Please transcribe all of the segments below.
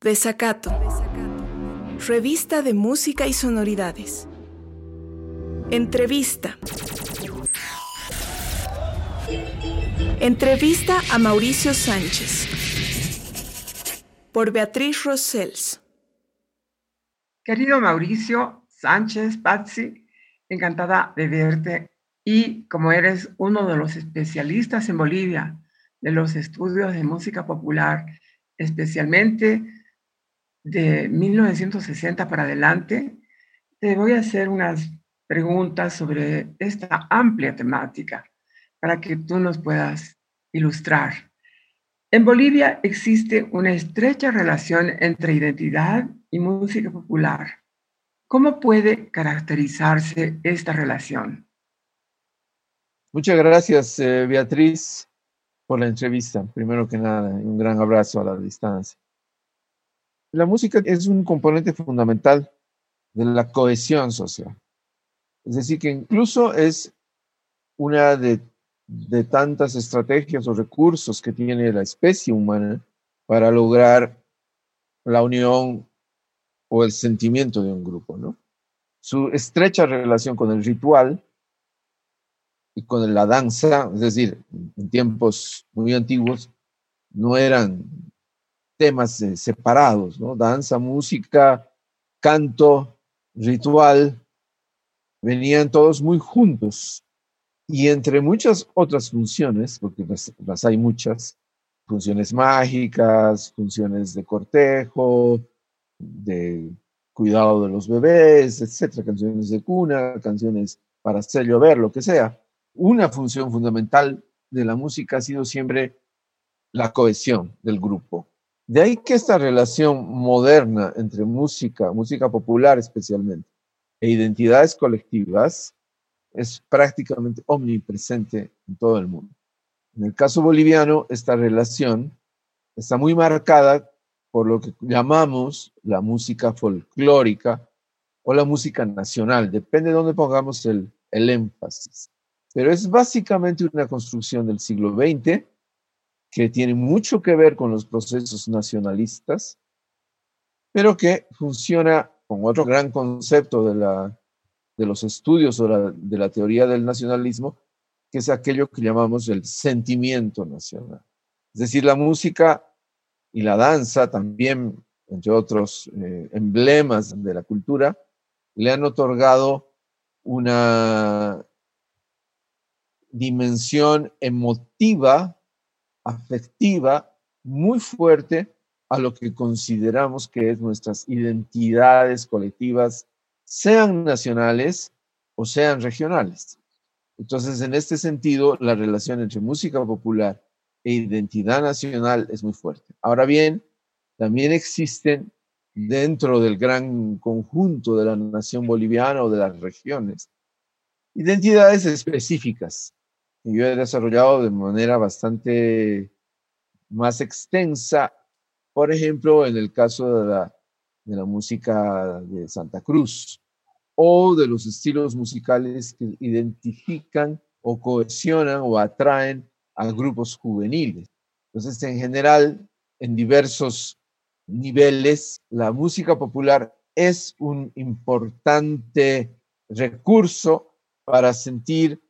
Desacato. Revista de Música y Sonoridades. Entrevista. Entrevista a Mauricio Sánchez. Por Beatriz Rossells. Querido Mauricio Sánchez, Patsy, encantada de verte y como eres uno de los especialistas en Bolivia de los estudios de música popular, especialmente de 1960 para adelante, te voy a hacer unas preguntas sobre esta amplia temática para que tú nos puedas ilustrar. En Bolivia existe una estrecha relación entre identidad y música popular. ¿Cómo puede caracterizarse esta relación? Muchas gracias, eh, Beatriz, por la entrevista. Primero que nada, un gran abrazo a la distancia. La música es un componente fundamental de la cohesión social. Es decir, que incluso es una de, tantas estrategias o recursos que tiene la especie humana para lograr la unión o el sentimiento de un grupo, ¿no? Su estrecha relación con el ritual y con la danza, es decir, en tiempos muy antiguos, no eran temas eh, separados, ¿no? Danza, música, canto, ritual, venían todos muy juntos. Y entre muchas otras funciones, porque las, hay muchas, funciones mágicas, funciones de cortejo, de cuidado de los bebés, etcétera, canciones de cuna, canciones para hacer llover, lo que sea. Una función fundamental de la música ha sido siempre la cohesión del grupo. De ahí que esta relación moderna entre música, música popular especialmente, e identidades colectivas es prácticamente omnipresente en todo el mundo. En el caso boliviano, esta relación está muy marcada por lo que llamamos la música folclórica o la música nacional, depende de dónde pongamos el énfasis. Pero es básicamente una construcción del siglo XX que tiene mucho que ver con los procesos nacionalistas, pero que funciona con otro gran concepto de, la, de los estudios o de la teoría del nacionalismo, que es aquello que llamamos el sentimiento nacional. Es decir, la música y la danza también, entre otros eh, emblemas de la cultura, le han otorgado una dimensión emotiva afectiva muy fuerte a lo que consideramos que es nuestras identidades colectivas, sean nacionales o sean regionales. Entonces, en este sentido, la relación entre música popular e identidad nacional es muy fuerte. Ahora bien, también existen dentro del gran conjunto de la nación boliviana o de las regiones identidades específicas yo he desarrollado de manera bastante más extensa, por ejemplo, en el caso de la, de la música de Santa Cruz o de los estilos musicales que identifican o cohesionan o atraen a grupos juveniles. Entonces, en general, en diversos niveles, la música popular es un importante recurso para sentir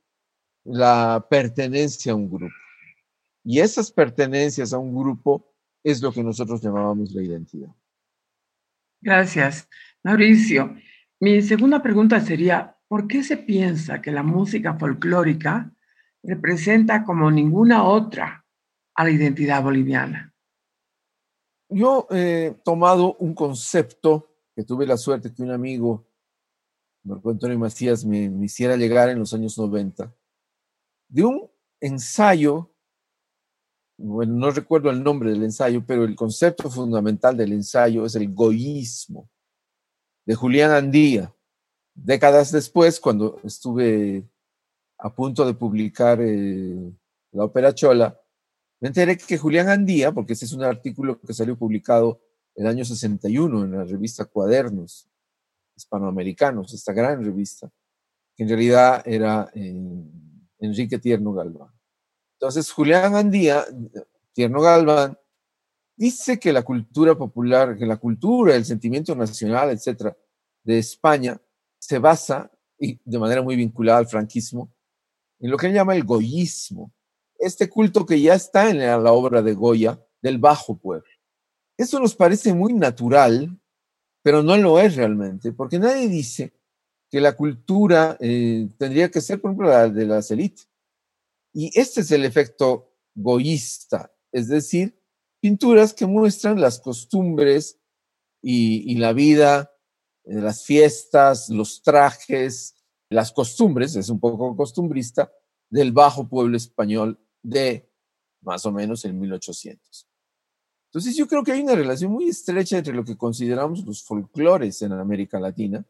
la pertenencia a un grupo. Y esas pertenencias a un grupo es lo que nosotros llamábamos la identidad. Gracias, Mauricio. Mi segunda pregunta sería, ¿por qué se piensa que la música folclórica representa como ninguna otra a la identidad boliviana? Yo he tomado un concepto que tuve la suerte que un amigo, Marco Antonio Macías, me, me hiciera llegar en los años 90, de un ensayo, bueno, no recuerdo el nombre del ensayo, pero el concepto fundamental del ensayo es el goísmo, de Julián Andía. Décadas después, cuando estuve a punto de publicar eh, la ópera Chola, me enteré que Julián Andía, porque ese es un artículo que salió publicado el año 61 en la revista Cuadernos Hispanoamericanos, esta gran revista, que en realidad era eh, Enrique Tierno Galván. Entonces, Julián Andía, Tierno Galván, dice que la cultura popular, que la cultura, el sentimiento nacional, etcétera, de España se basa, y de manera muy vinculada al franquismo, en lo que él llama el goyismo, este culto que ya está en la, obra de Goya del bajo pueblo. Eso nos parece muy natural, pero no lo es realmente, porque nadie dice que la cultura eh, tendría que ser, por ejemplo, la de las élites. Y este es el efecto goísta, es decir, pinturas que muestran las costumbres y, la vida, eh, las fiestas, los trajes, las costumbres, es un poco costumbrista, del bajo pueblo español de más o menos el 1800. Entonces yo creo que hay una relación muy estrecha entre lo que consideramos los folclores en América Latina,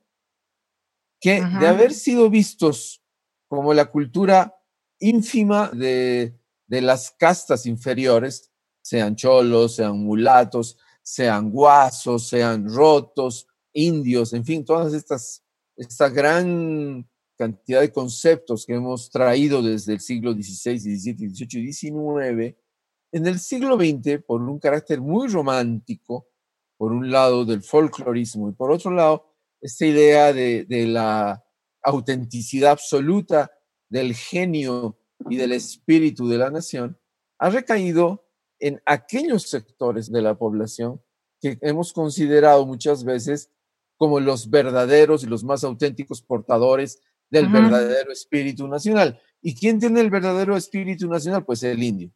que de haber sido vistos como la cultura ínfima de, de las castas inferiores, sean cholos, sean mulatos, sean guasos, sean rotos, indios, en fin, todas estas, esta gran cantidad de conceptos que hemos traído desde el siglo XVI, XVII, XVIII y XIX, en el siglo XX, por un carácter muy romántico, por un lado del folclorismo y por otro lado, esta idea de, de la autenticidad absoluta del genio y del espíritu de la nación, ha recaído en aquellos sectores de la población que hemos considerado muchas veces como los verdaderos y los más auténticos portadores del verdadero espíritu nacional. ¿Y quién tiene el verdadero espíritu nacional? Pues el indio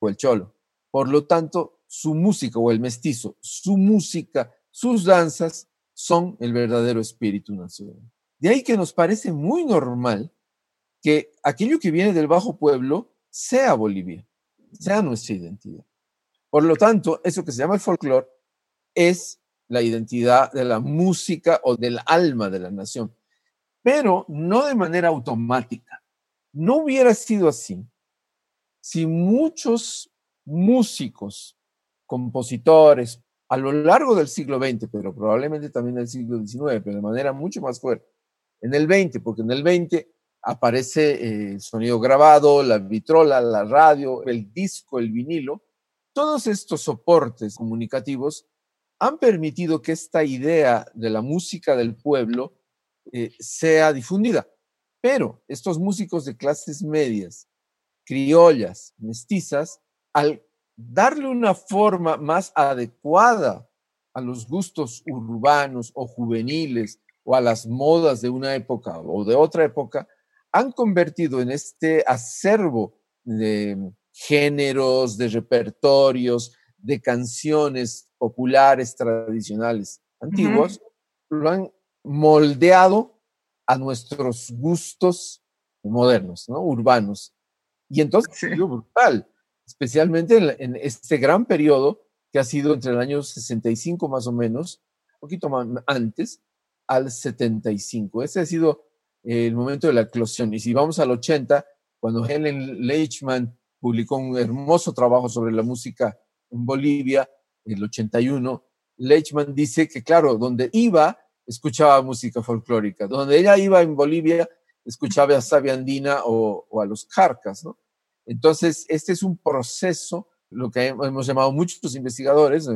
o el cholo. Por lo tanto, su música o el mestizo, su música, sus danzas son el verdadero espíritu nacional. De ahí que nos parece muy normal que aquello que viene del bajo pueblo sea Bolivia sea nuestra identidad. Por lo tanto, eso que se llama el folclore es la identidad de la música o del alma de la nación, pero no de manera automática. No hubiera sido así si muchos músicos, compositores, a lo largo del siglo XX, pero probablemente también del siglo XIX, pero de manera mucho más fuerte, en el XX, porque en el XX aparece eh, el sonido grabado, la vitrola, la radio, el disco, el vinilo. Todos estos soportes comunicativos han permitido que esta idea de la música del pueblo eh, sea difundida. Pero estos músicos de clases medias, criollas, mestizas, al darle una forma más adecuada a los gustos urbanos o juveniles o a las modas de una época o de otra época, han convertido en este acervo de géneros, de repertorios, de canciones populares, tradicionales, antiguos, lo han moldeado a nuestros gustos modernos, ¿no? Urbanos. Y entonces brutal, especialmente en, este gran periodo que ha sido entre el año 65 más o menos, un poquito antes, al 75. Ese ha sido el momento de la eclosión. Y si vamos al 80, cuando Helen Leichman publicó un hermoso trabajo sobre la música en Bolivia, el 81, Leichman dice que, claro, donde iba, escuchaba música folclórica. Donde ella iba en Bolivia, escuchaba a Sabia Andina o, a los Carcas, ¿no? Entonces, este es un proceso, lo que hemos llamado muchos investigadores,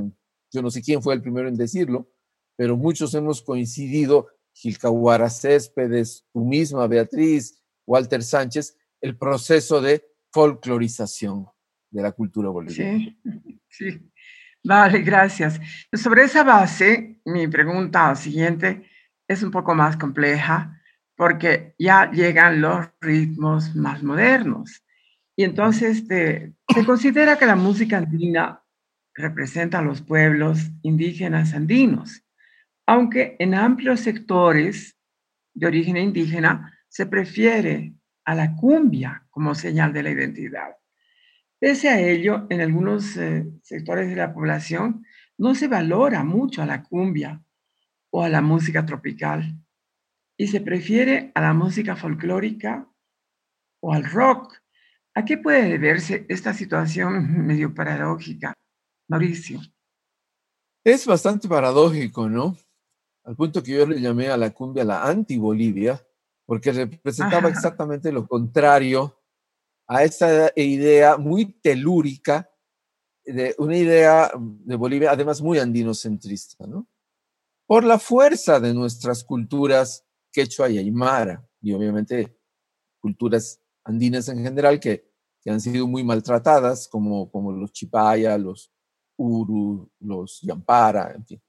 yo no sé quién fue el primero en decirlo, pero muchos hemos coincidido Gilcahuara Céspedes, tú misma, Beatriz, Walter Sánchez, el proceso de folclorización de la cultura boliviana. Sí, sí. Vale, gracias. Sobre esa base, mi pregunta siguiente es un poco más compleja porque ya llegan los ritmos más modernos. Y entonces este, se considera que la música andina representa a los pueblos indígenas andinos aunque en amplios sectores de origen indígena se prefiere a la cumbia como señal de la identidad. Pese a ello, en algunos eh, sectores de la población no se valora mucho a la cumbia o a la música tropical y se prefiere a la música folclórica o al rock. ¿A qué puede deberse esta situación medio paradójica, Mauricio? Es bastante paradójico, ¿no? al punto que yo le llamé a la cumbia la anti-Bolivia, porque representaba exactamente lo contrario a esa idea muy telúrica de una idea de Bolivia, además muy andinocentrista, ¿no? Por la fuerza de nuestras culturas quechua y aymara, y obviamente culturas andinas en general que, que han sido muy maltratadas, como, como los chipaya, los uru, los yampara, en fin.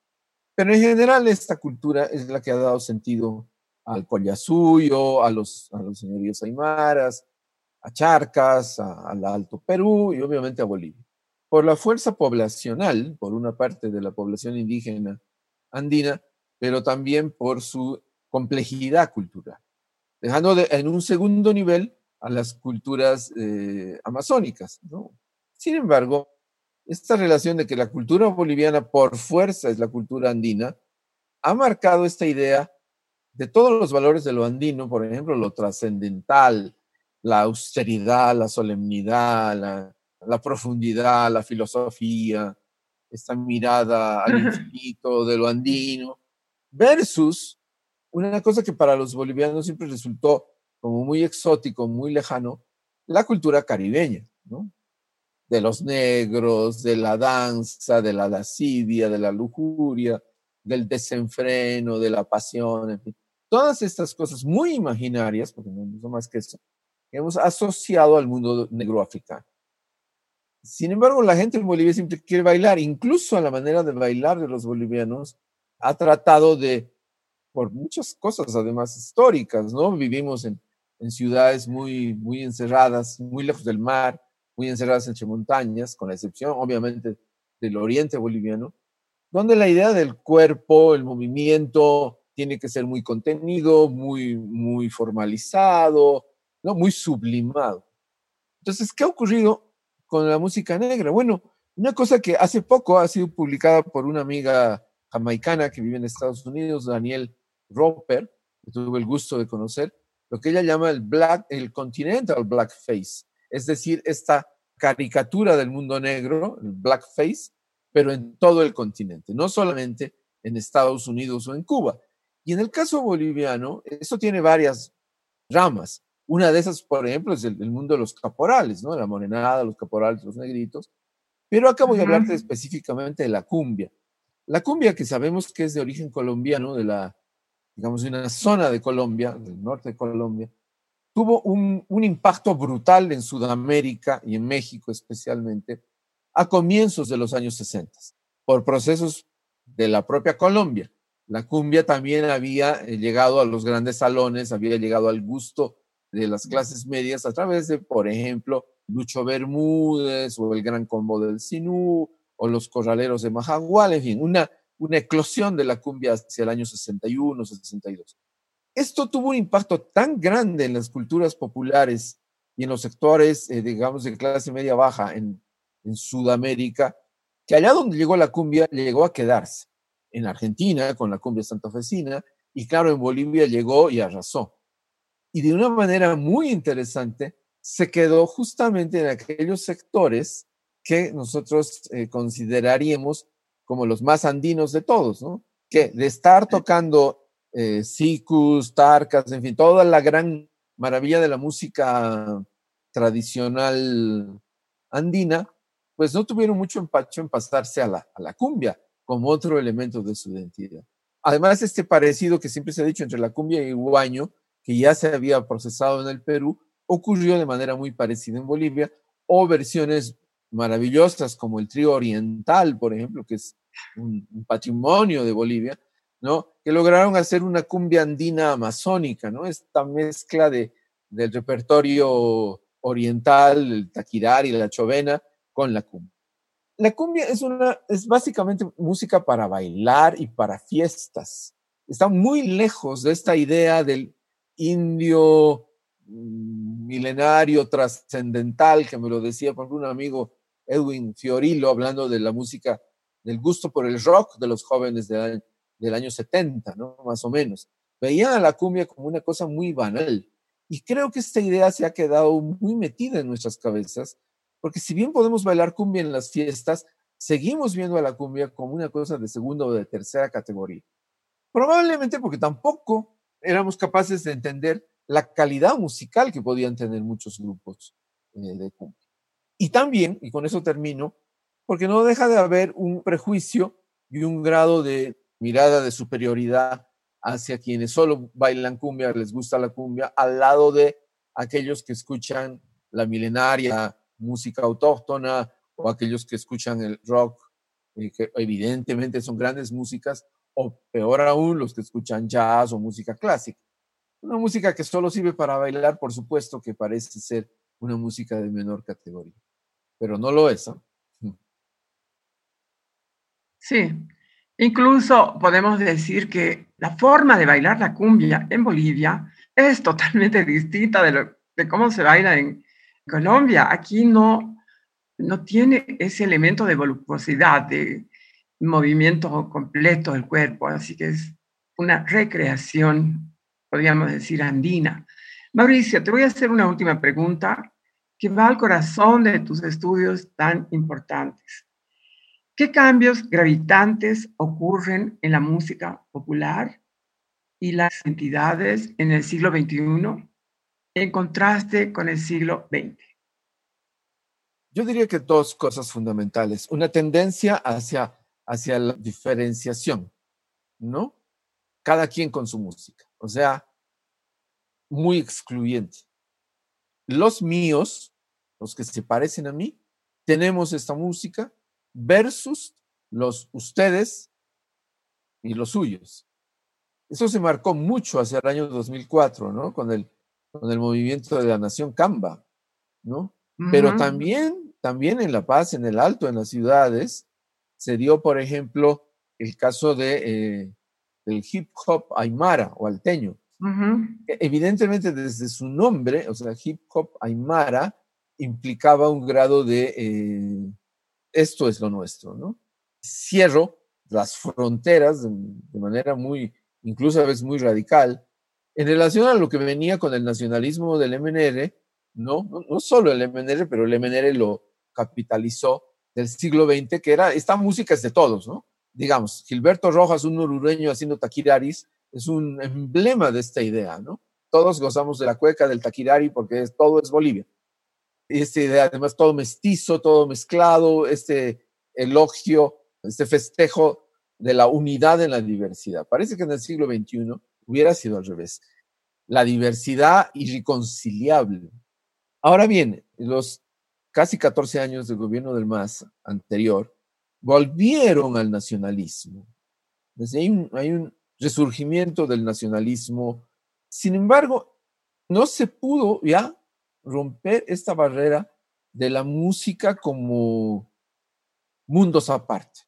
Pero en general esta cultura es la que ha dado sentido al Collasuyo, a los, a los señoríos aymaras, a Charcas, al Alto Perú y obviamente a Bolivia. Por la fuerza poblacional, por una parte de la población indígena andina, pero también por su complejidad cultural, dejando en un segundo nivel a las culturas eh, amazónicas. ¿no? Sin embargo, esta relación de que la cultura boliviana por fuerza es la cultura andina, ha marcado esta idea de todos los valores de lo andino, por ejemplo, lo trascendental, la austeridad, la solemnidad, la, profundidad, la filosofía, esta mirada al infinito de lo andino, versus una cosa que para los bolivianos siempre resultó como muy exótico, muy lejano, la cultura caribeña, ¿no? De los negros, de la danza, de la lascivia, de la lujuria, del desenfreno, de la pasión, en fin. Todas estas cosas muy imaginarias, porque no son más que eso, hemos asociado al mundo negro africano. Sin embargo, la gente en Bolivia siempre quiere bailar, incluso a la manera de bailar de los bolivianos ha tratado de, por muchas cosas además históricas, ¿no? Vivimos en, en ciudades muy, muy encerradas, muy lejos del mar, muy encerradas entre montañas, con la excepción obviamente del oriente boliviano, donde la idea del cuerpo, el movimiento, tiene que ser muy contenido, muy, muy formalizado, ¿no? muy sublimado. Entonces, ¿qué ha ocurrido con la música negra? Bueno, una cosa que hace poco ha sido publicada por una amiga jamaicana que vive en Estados Unidos, Daniel Roper, que tuve el gusto de conocer, lo que ella llama el black, el continental blackface, es decir, esta caricatura del mundo negro, el blackface, pero en todo el continente, no solamente en Estados Unidos o en Cuba. Y en el caso boliviano, eso tiene varias ramas. Una de esas, por ejemplo, es el, mundo de los caporales, ¿no? La morenada, los caporales, los negritos. Pero acá voy a hablarte específicamente de la cumbia. La cumbia, que sabemos que es de origen colombiano, de la, digamos, una zona de Colombia, del norte de Colombia, tuvo un, un impacto brutal en Sudamérica y en México especialmente a comienzos de los años 60, por procesos de la propia Colombia. La cumbia también había eh, llegado a los grandes salones, había llegado al gusto de las clases medias a través de, por ejemplo, Lucho Bermúdez o el Gran Combo del Sinú o los Corraleros de Majagual, en fin, una, una eclosión de la cumbia hacia el año 61, 62. Esto tuvo un impacto tan grande en las culturas populares y en los sectores, eh, digamos, de clase media baja en, en Sudamérica, que allá donde llegó la cumbia llegó a quedarse. En Argentina, con la cumbia santafesina, y claro, en Bolivia llegó y arrasó y de una manera muy interesante se quedó justamente en aquellos sectores que nosotros eh, consideraríamos como los más andinos de todos, ¿no? Que de estar tocando eh, sicus, tarcas, en fin, toda la gran maravilla de la música tradicional andina, pues no tuvieron mucho empacho en pasarse a la, a la cumbia como otro elemento de su identidad. Además, este parecido que siempre se ha dicho entre la cumbia y el guaño, que ya se había procesado en el Perú, ocurrió de manera muy parecida en Bolivia, o versiones maravillosas como el trío oriental, por ejemplo, que es un, patrimonio de Bolivia, ¿no? que lograron hacer una cumbia andina amazónica, ¿no? esta mezcla de, del repertorio oriental, el taquirari, la chovena, con la cumbia. La cumbia es, una, es básicamente música para bailar y para fiestas. Está muy lejos de esta idea del indio mm, milenario, trascendental, que me lo decía un amigo Edwin Fiorillo, hablando de la música, del gusto por el rock de los jóvenes del, del año 70, ¿no? Más o menos. Veían a la cumbia como una cosa muy banal. Y creo que esta idea se ha quedado muy metida en nuestras cabezas, porque si bien podemos bailar cumbia en las fiestas, seguimos viendo a la cumbia como una cosa de segunda o de tercera categoría. Probablemente porque tampoco éramos capaces de entender la calidad musical que podían tener muchos grupos eh, de cumbia. Y también, y con eso termino, porque no deja de haber un prejuicio y un grado de mirada de superioridad hacia quienes solo bailan cumbia, les gusta la cumbia, al lado de aquellos que escuchan la milenaria música autóctona o aquellos que escuchan el rock, que evidentemente son grandes músicas, o peor aún, los que escuchan jazz o música clásica. Una música que solo sirve para bailar, por supuesto que parece ser una música de menor categoría, pero no lo es. Sí, incluso podemos decir que la forma de bailar la cumbia en Bolivia es totalmente distinta de, cómo se baila en Colombia. Aquí no, no tiene ese elemento de voluptuosidad, de movimiento completo del cuerpo, así que es una recreación, podríamos decir, andina. Mauricio, te voy a hacer una última pregunta que va al corazón de tus estudios tan importantes. ¿Qué cambios gravitantes ocurren en la música popular y las entidades en el siglo XXI en contraste con el siglo XX? Yo diría que dos cosas fundamentales. Una tendencia hacia, hacia la diferenciación, ¿no? Cada quien con su música. O sea, muy excluyente. Los míos, los que se parecen a mí, tenemos esta música versus los ustedes y los suyos. Eso se marcó mucho hacia el año 2004, ¿no? Con el, con el movimiento de la nación Camba, ¿no? Pero también, también en La Paz, en el Alto, en las ciudades, se dio, por ejemplo, el caso de, eh, del hip hop aymara o alteño. E, evidentemente, desde su nombre, o sea, hip hop aymara implicaba un grado de eh, esto es lo nuestro, ¿no? Cierro las fronteras de, manera muy, incluso a veces muy radical, en relación a lo que venía con el nacionalismo del MNR, no, no, solo el MNR, pero el MNR lo capitalizó del siglo XX, que era, esta música es de todos, ¿no? Digamos, Gilberto Rojas, un norureño haciendo taquiraris, es un emblema de esta idea, ¿no? Todos gozamos de la cueca del taquirari porque es, todo es Bolivia. Esta idea, además, todo mestizo, todo mezclado, este elogio, este festejo de la unidad en la diversidad. Parece que en el siglo XXI hubiera sido al revés. La diversidad irreconciliable. Ahora bien, los casi 14 años del gobierno del MAS anterior volvieron al nacionalismo. hay, un, hay un resurgimiento del nacionalismo. Sin embargo, no se pudo ya romper esta barrera de la música como mundos aparte.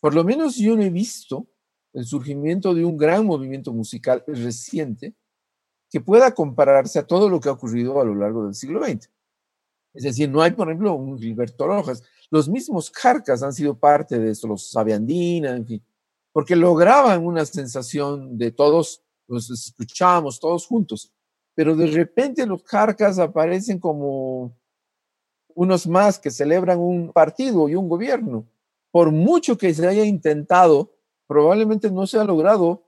Por lo menos yo no he visto el surgimiento de un gran movimiento musical reciente que pueda compararse a todo lo que ha ocurrido a lo largo del siglo XX. Es decir, no hay, por ejemplo, un Gilberto Rojas. Los mismos Carcas han sido parte de esto, los Sabiandina, en fin, porque lograban una sensación de todos, los escuchábamos todos juntos, pero de repente los Carcas aparecen como unos más que celebran un partido y un gobierno. Por mucho que se haya intentado probablemente no se ha logrado,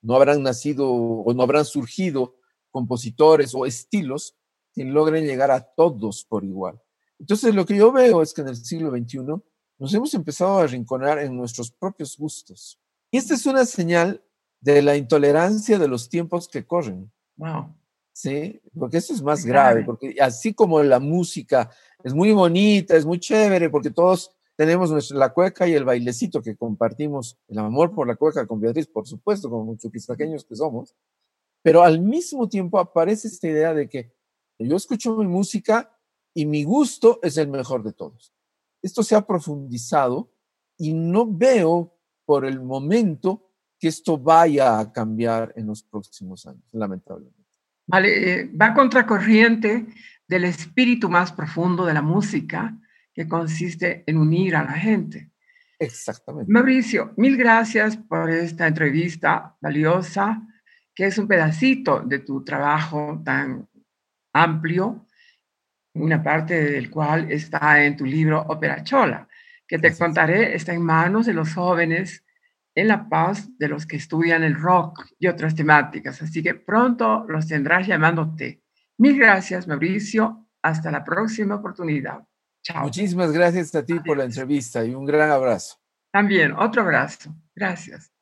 no habrán nacido o no habrán surgido compositores o estilos que logren llegar a todos por igual. Entonces, lo que yo veo es que en el siglo XXI nos hemos empezado a arrinconar en nuestros propios gustos. Y esta es una señal de la intolerancia de los tiempos que corren. Wow. Sí, porque eso es más grave, porque así como la música es muy bonita, es muy chévere, porque todos tenemos nuestra, la cueca y el bailecito que compartimos, el amor por la cueca con Beatriz, por supuesto, como chuquisaqueños que somos, pero al mismo tiempo aparece esta idea de que yo escucho mi música y mi gusto es el mejor de todos. Esto se ha profundizado y no veo por el momento que esto vaya a cambiar en los próximos años, lamentablemente. Vale, eh, va contracorriente del espíritu más profundo de la música, que consiste en unir a la gente. Exactamente. Mauricio, mil gracias por esta entrevista valiosa, que es un pedacito de tu trabajo tan amplio, una parte del cual está en tu libro Ópera Chola, que te contaré está en manos de los jóvenes en La Paz, de los que estudian el rock y otras temáticas. Así que pronto los tendrás llamándote. Mil gracias, Mauricio. Hasta la próxima oportunidad. Chao. Muchísimas gracias a ti por la entrevista y un gran abrazo. También, otro abrazo. Gracias.